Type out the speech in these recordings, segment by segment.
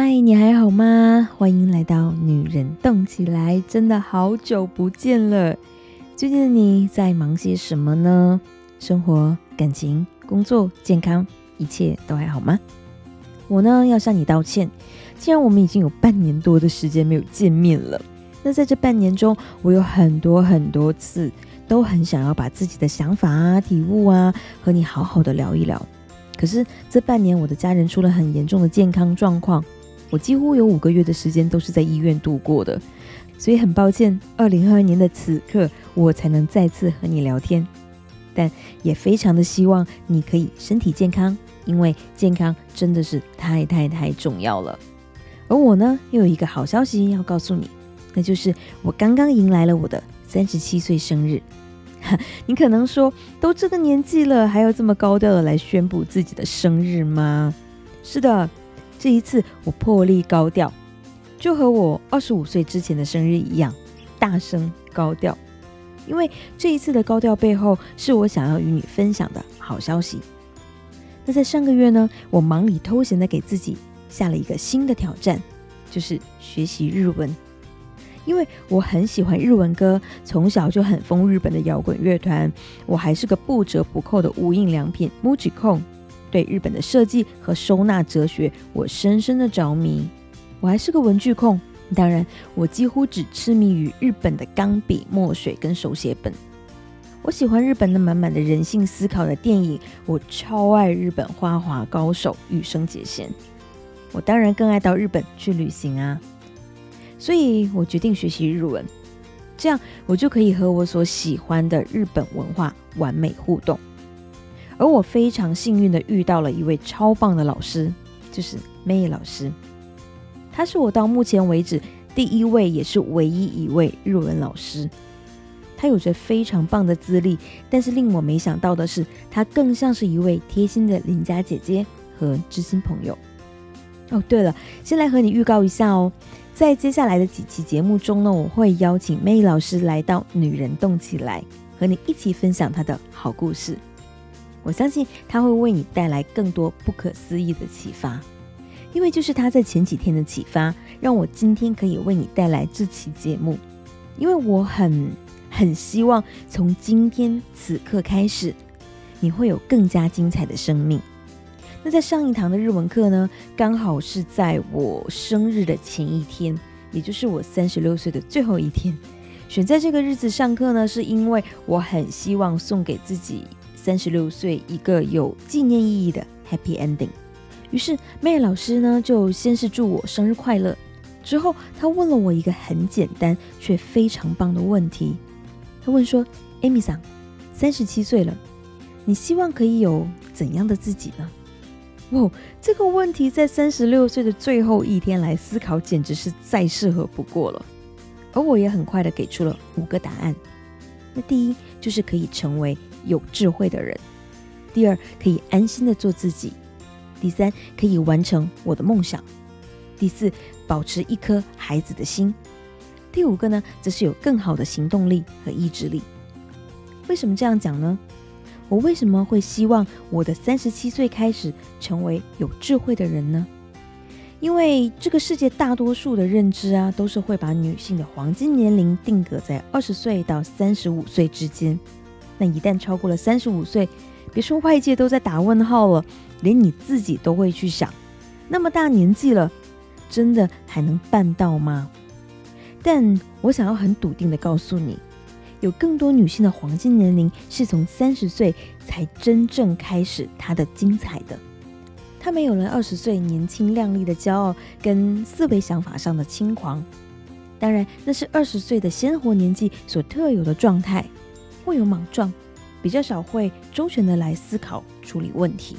嗨，你还好吗？欢迎来到女人动起来，真的好久不见了。最近的你在忙些什么呢？生活、感情、工作、健康，一切都还好吗？我呢要向你道歉，既然我们已经有半年多的时间没有见面了，那在这半年中，我有很多很多次都很想要把自己的想法啊、体悟啊和你好好的聊一聊。可是这半年，我的家人出了很严重的健康状况。我几乎有五个月的时间都是在医院度过的，所以很抱歉，二零二二年的此刻我才能再次和你聊天，但也非常的希望你可以身体健康，因为健康真的是太太太重要了。而我呢，又有一个好消息要告诉你，那就是我刚刚迎来了我的三十七岁生日。你可能说，都这个年纪了，还要这么高调的来宣布自己的生日吗？是的。这一次我破例高调，就和我二十五岁之前的生日一样，大声高调。因为这一次的高调背后，是我想要与你分享的好消息。那在上个月呢，我忙里偷闲的给自己下了一个新的挑战，就是学习日文。因为我很喜欢日文歌，从小就很疯日本的摇滚乐团，我还是个不折不扣的无印良品 MUJI 控。对日本的设计和收纳哲学，我深深的着迷。我还是个文具控，当然，我几乎只痴迷于日本的钢笔、墨水跟手写本。我喜欢日本的满满的人性思考的电影，我超爱日本花滑高手羽生结弦。我当然更爱到日本去旅行啊！所以我决定学习日文，这样我就可以和我所喜欢的日本文化完美互动。而我非常幸运的遇到了一位超棒的老师，就是 May 老师。他是我到目前为止第一位，也是唯一一位日文老师。他有着非常棒的资历，但是令我没想到的是，他更像是一位贴心的邻家姐姐和知心朋友。哦，对了，先来和你预告一下哦，在接下来的几期节目中呢，我会邀请 May 老师来到《女人动起来》，和你一起分享她的好故事。我相信他会为你带来更多不可思议的启发，因为就是他在前几天的启发，让我今天可以为你带来这期节目。因为我很很希望从今天此刻开始，你会有更加精彩的生命。那在上一堂的日文课呢，刚好是在我生日的前一天，也就是我三十六岁的最后一天。选在这个日子上课呢，是因为我很希望送给自己。三十六岁，一个有纪念意义的 Happy Ending。于是麦老师呢，就先是祝我生日快乐，之后他问了我一个很简单却非常棒的问题。他问说：“Amy 桑，三十七岁了，你希望可以有怎样的自己呢？”哇，这个问题在三十六岁的最后一天来思考，简直是再适合不过了。而我也很快的给出了五个答案。那第一就是可以成为。有智慧的人。第二，可以安心的做自己。第三，可以完成我的梦想。第四，保持一颗孩子的心。第五个呢，则是有更好的行动力和意志力。为什么这样讲呢？我为什么会希望我的三十七岁开始成为有智慧的人呢？因为这个世界大多数的认知啊，都是会把女性的黄金年龄定格在二十岁到三十五岁之间。那一旦超过了三十五岁，别说外界都在打问号了，连你自己都会去想：那么大年纪了，真的还能办到吗？但我想要很笃定的告诉你，有更多女性的黄金年龄是从三十岁才真正开始她的精彩的。她没有了二十岁年轻靓丽的骄傲跟思维想法上的轻狂，当然那是二十岁的鲜活年纪所特有的状态。会有莽撞，比较少会周全的来思考处理问题。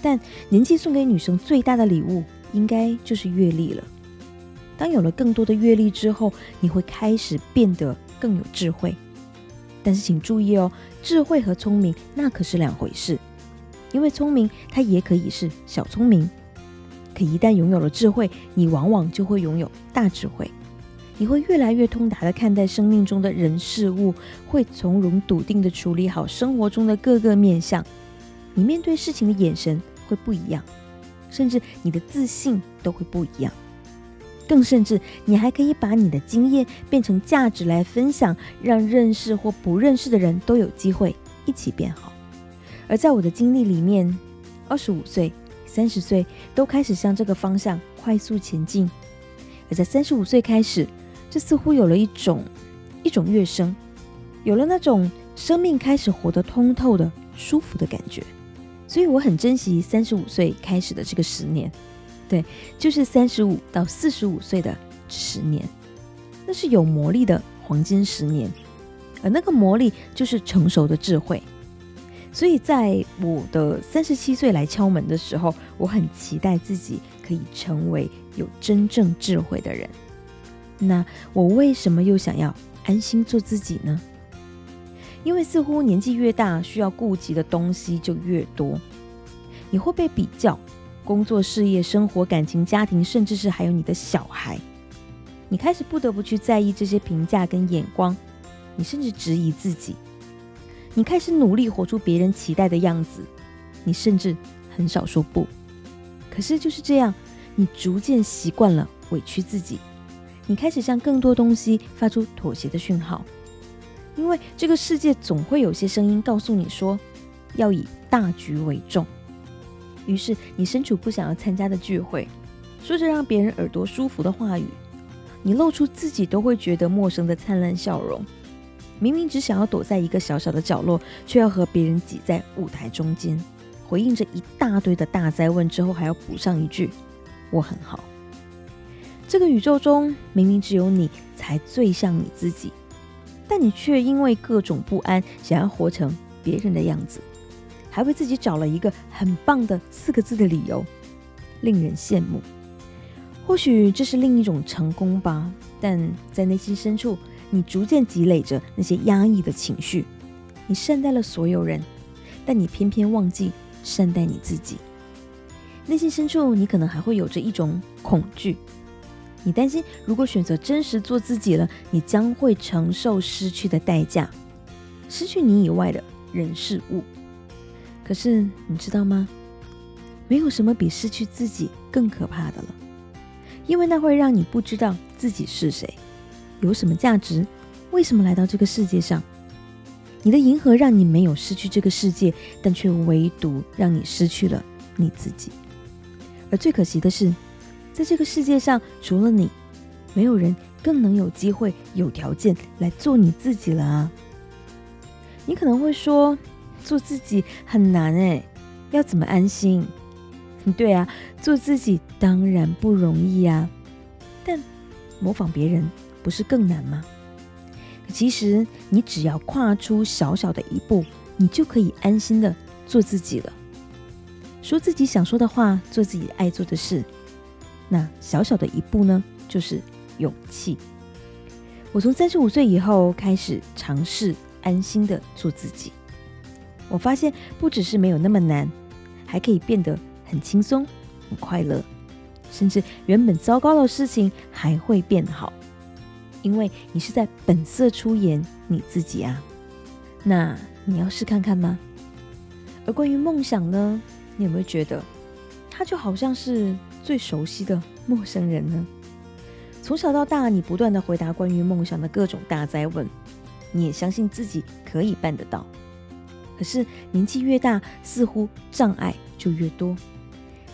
但年纪送给女生最大的礼物，应该就是阅历了。当有了更多的阅历之后，你会开始变得更有智慧。但是请注意哦，智慧和聪明那可是两回事。因为聪明它也可以是小聪明，可一旦拥有了智慧，你往往就会拥有大智慧。你会越来越通达的看待生命中的人事物，会从容笃定的处理好生活中的各个面相。你面对事情的眼神会不一样。甚至你的自信都会不一样。更甚至，你还可以把你的经验变成价值来分享，让认识或不认识的人都有机会一起变好。而在我的经历里面，二十五岁、三十岁都开始向这个方向快速前进。而在三十五岁开始，这似乎有了一种一种跃升，有了那种生命开始活得通透的舒服的感觉。所以我很珍惜三十五岁开始的这个十年。对，就是三十五到四十五岁的十年，那是有魔力的黄金十年，而那个魔力就是成熟的智慧。所以在我的三十七岁来敲门的时候，我很期待自己可以成为有真正智慧的人。那我为什么又想要安心做自己呢？因为似乎年纪越大，需要顾及的东西就越多，你会被比较。工作、事业、生活、感情、家庭，甚至是还有你的小孩，你开始不得不去在意这些评价跟眼光，你甚至质疑自己，你开始努力活出别人期待的样子，你甚至很少说不。可是就是这样，你逐渐习惯了委屈自己，你开始向更多东西发出妥协的讯号，因为这个世界总会有些声音告诉你说，要以大局为重。于是，你身处不想要参加的聚会，说着让别人耳朵舒服的话语，你露出自己都会觉得陌生的灿烂笑容。明明只想要躲在一个小小的角落，却要和别人挤在舞台中间，回应着一大堆的大灾问之后，还要补上一句：“我很好。”这个宇宙中明明只有你才最像你自己，但你却因为各种不安，想要活成别人的样子。还为自己找了一个很棒的四个字的理由，令人羡慕。或许这是另一种成功吧，但在内心深处，你逐渐积累着那些压抑的情绪。你善待了所有人，但你偏偏忘记善待你自己。内心深处，你可能还会有着一种恐惧，你担心如果选择真实做自己了，你将会承受失去的代价，失去你以外的人事物。可是你知道吗？没有什么比失去自己更可怕的了，因为那会让你不知道自己是谁，有什么价值，为什么来到这个世界上。你的银河让你没有失去这个世界，但却唯独让你失去了你自己。而最可惜的是，在这个世界上，除了你，没有人更能有机会、有条件来做你自己了啊！你可能会说。做自己很难哎，要怎么安心？对啊，做自己当然不容易呀。但模仿别人不是更难吗？其实你只要跨出小小的一步，你就可以安心的做自己了。说自己想说的话，做自己爱做的事。那小小的一步呢，就是勇气。我从三十五岁以后开始尝试安心的做自己。我发现不只是没有那么难，还可以变得很轻松、很快乐，甚至原本糟糕的事情还会变好，因为你是在本色出演你自己啊。那你要试看看吗？而关于梦想呢，你有没有觉得它就好像是最熟悉的陌生人呢？从小到大，你不断的回答关于梦想的各种大灾问，你也相信自己可以办得到。可是年纪越大，似乎障碍就越多。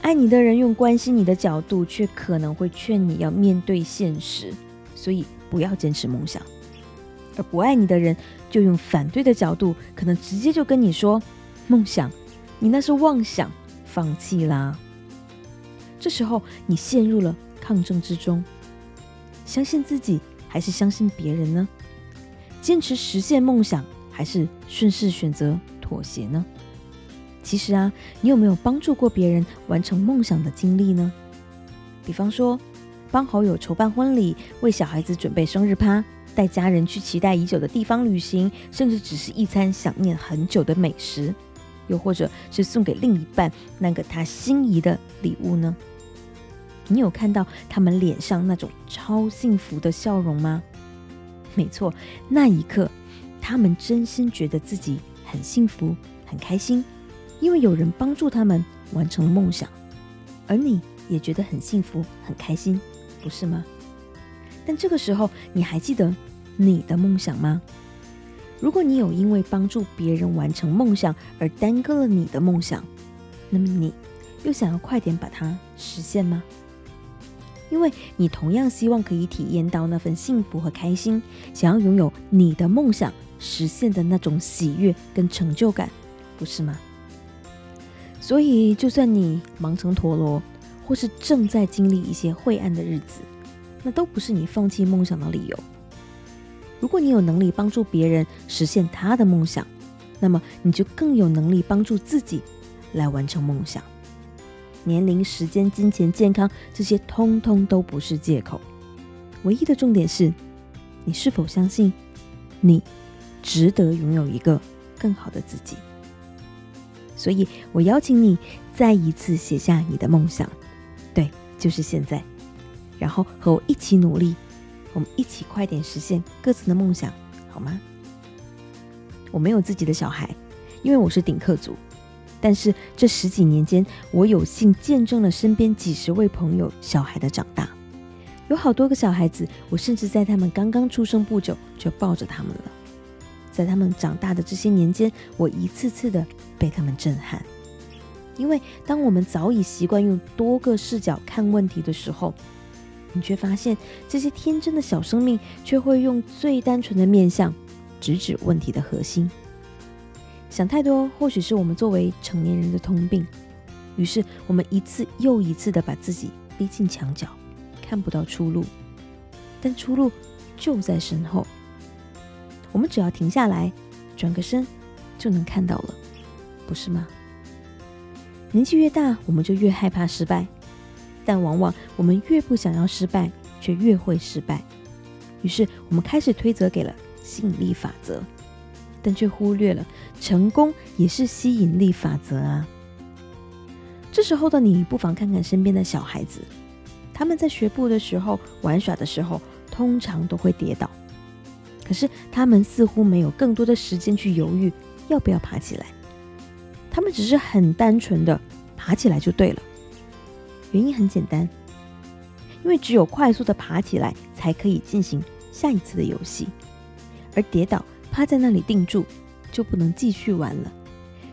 爱你的人用关心你的角度，却可能会劝你要面对现实，所以不要坚持梦想；而不爱你的人，就用反对的角度，可能直接就跟你说：“梦想，你那是妄想，放弃啦。”这时候你陷入了抗争之中，相信自己还是相信别人呢？坚持实现梦想，还是顺势选择？妥协呢？其实啊，你有没有帮助过别人完成梦想的经历呢？比方说，帮好友筹办婚礼，为小孩子准备生日趴，带家人去期待已久的地方旅行，甚至只是一餐想念很久的美食，又或者是送给另一半那个他心仪的礼物呢？你有看到他们脸上那种超幸福的笑容吗？没错，那一刻，他们真心觉得自己。很幸福，很开心，因为有人帮助他们完成了梦想。而你也觉得很幸福、很开心，不是吗？但这个时候，你还记得你的梦想吗？如果你有因为帮助别人完成梦想而耽搁了你的梦想，那么你又想要快点把它实现吗？因为你同样希望可以体验到那份幸福和开心，想要拥有你的梦想实现的那种喜悦跟成就感，不是吗？所以，就算你忙成陀螺，或是正在经历一些晦暗的日子，那都不是你放弃梦想的理由。如果你有能力帮助别人实现他的梦想，那么你就更有能力帮助自己来完成梦想。年龄、时间、金钱、健康，这些通通都不是借口。唯一的重点是，你是否相信你值得拥有一个更好的自己。所以我邀请你再一次写下你的梦想，对，就是现在，然后和我一起努力，我们一起快点实现各自的梦想，好吗？我没有自己的小孩，因为我是顶客族，但是这十几年间，我有幸见证了身边几十位朋友小孩的长大，有好多个小孩子，我甚至在他们刚刚出生不久就抱着他们了。在他们长大的这些年间，我一次次的被他们震撼。因为当我们早已习惯用多个视角看问题的时候，你却发现这些天真的小生命却会用最单纯的面相直指问题的核心。想太多，或许是我们作为成年人的通病。于是我们一次又一次的把自己逼进墙角，看不到出路。但出路就在身后。我们只要停下来，转个身，就能看到了，不是吗？年纪越大，我们就越害怕失败，但往往我们越不想要失败，却越会失败。于是，我们开始推责给了吸引力法则，但却忽略了成功也是吸引力法则啊！这时候的你，不妨看看身边的小孩子，他们在学步的时候、玩耍的时候，通常都会跌倒。可是他们似乎没有更多的时间去犹豫要不要爬起来，他们只是很单纯的爬起来就对了。原因很简单，因为只有快速的爬起来才可以进行下一次的游戏，而跌倒趴在那里定住就不能继续玩了。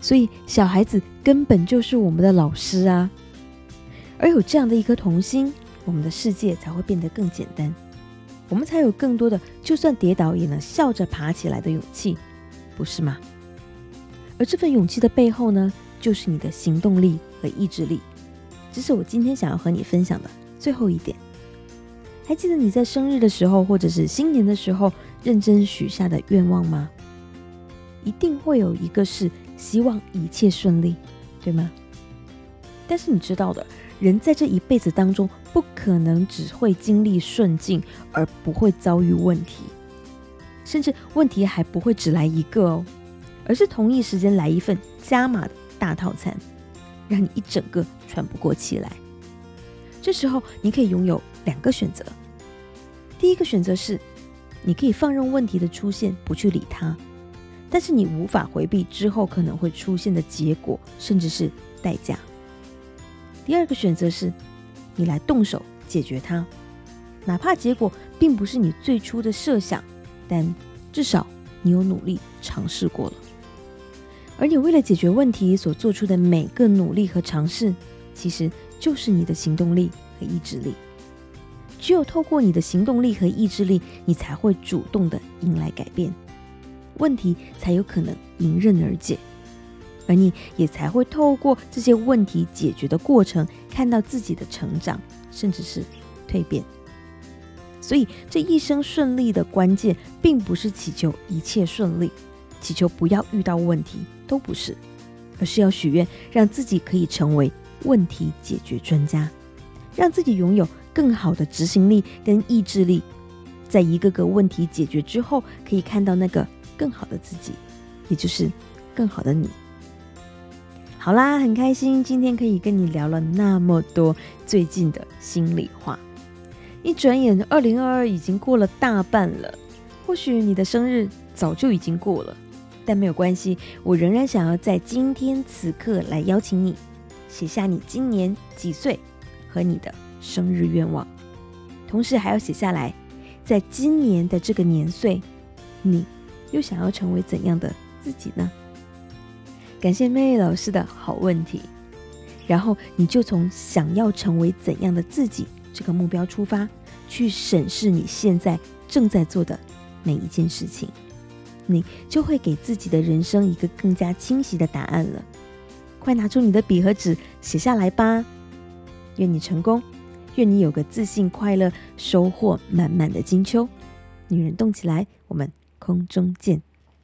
所以小孩子根本就是我们的老师啊，而有这样的一颗童心，我们的世界才会变得更简单。我们才有更多的，就算跌倒也能笑着爬起来的勇气，不是吗？而这份勇气的背后呢，就是你的行动力和意志力。这是我今天想要和你分享的最后一点。还记得你在生日的时候，或者是新年的时候，认真许下的愿望吗？一定会有一个是希望一切顺利，对吗？但是你知道的。人在这一辈子当中，不可能只会经历顺境，而不会遭遇问题，甚至问题还不会只来一个哦，而是同一时间来一份加码的大套餐，让你一整个喘不过气来。这时候，你可以拥有两个选择：第一个选择是，你可以放任问题的出现，不去理它，但是你无法回避之后可能会出现的结果，甚至是代价。第二个选择是，你来动手解决它，哪怕结果并不是你最初的设想，但至少你有努力尝试过了。而你为了解决问题所做出的每个努力和尝试，其实就是你的行动力和意志力。只有透过你的行动力和意志力，你才会主动的迎来改变，问题才有可能迎刃而解。而你也才会透过这些问题解决的过程，看到自己的成长，甚至是蜕变。所以，这一生顺利的关键，并不是祈求一切顺利，祈求不要遇到问题，都不是，而是要许愿，让自己可以成为问题解决专家，让自己拥有更好的执行力跟意志力，在一个个问题解决之后，可以看到那个更好的自己，也就是更好的你。好啦，很开心今天可以跟你聊了那么多最近的心里话。一转眼，二零二二已经过了大半了。或许你的生日早就已经过了，但没有关系，我仍然想要在今天此刻来邀请你，写下你今年几岁和你的生日愿望，同时还要写下来，在今年的这个年岁，你又想要成为怎样的自己呢？感谢 Mary 老师的好问题。然后你就从想要成为怎样的自己这个目标出发，去审视你现在正在做的每一件事情，你就会给自己的人生一个更加清晰的答案了。快拿出你的笔和纸，写下来吧！愿你成功，愿你有个自信、快乐、收获满满的金秋。女人动起来，我们空中见。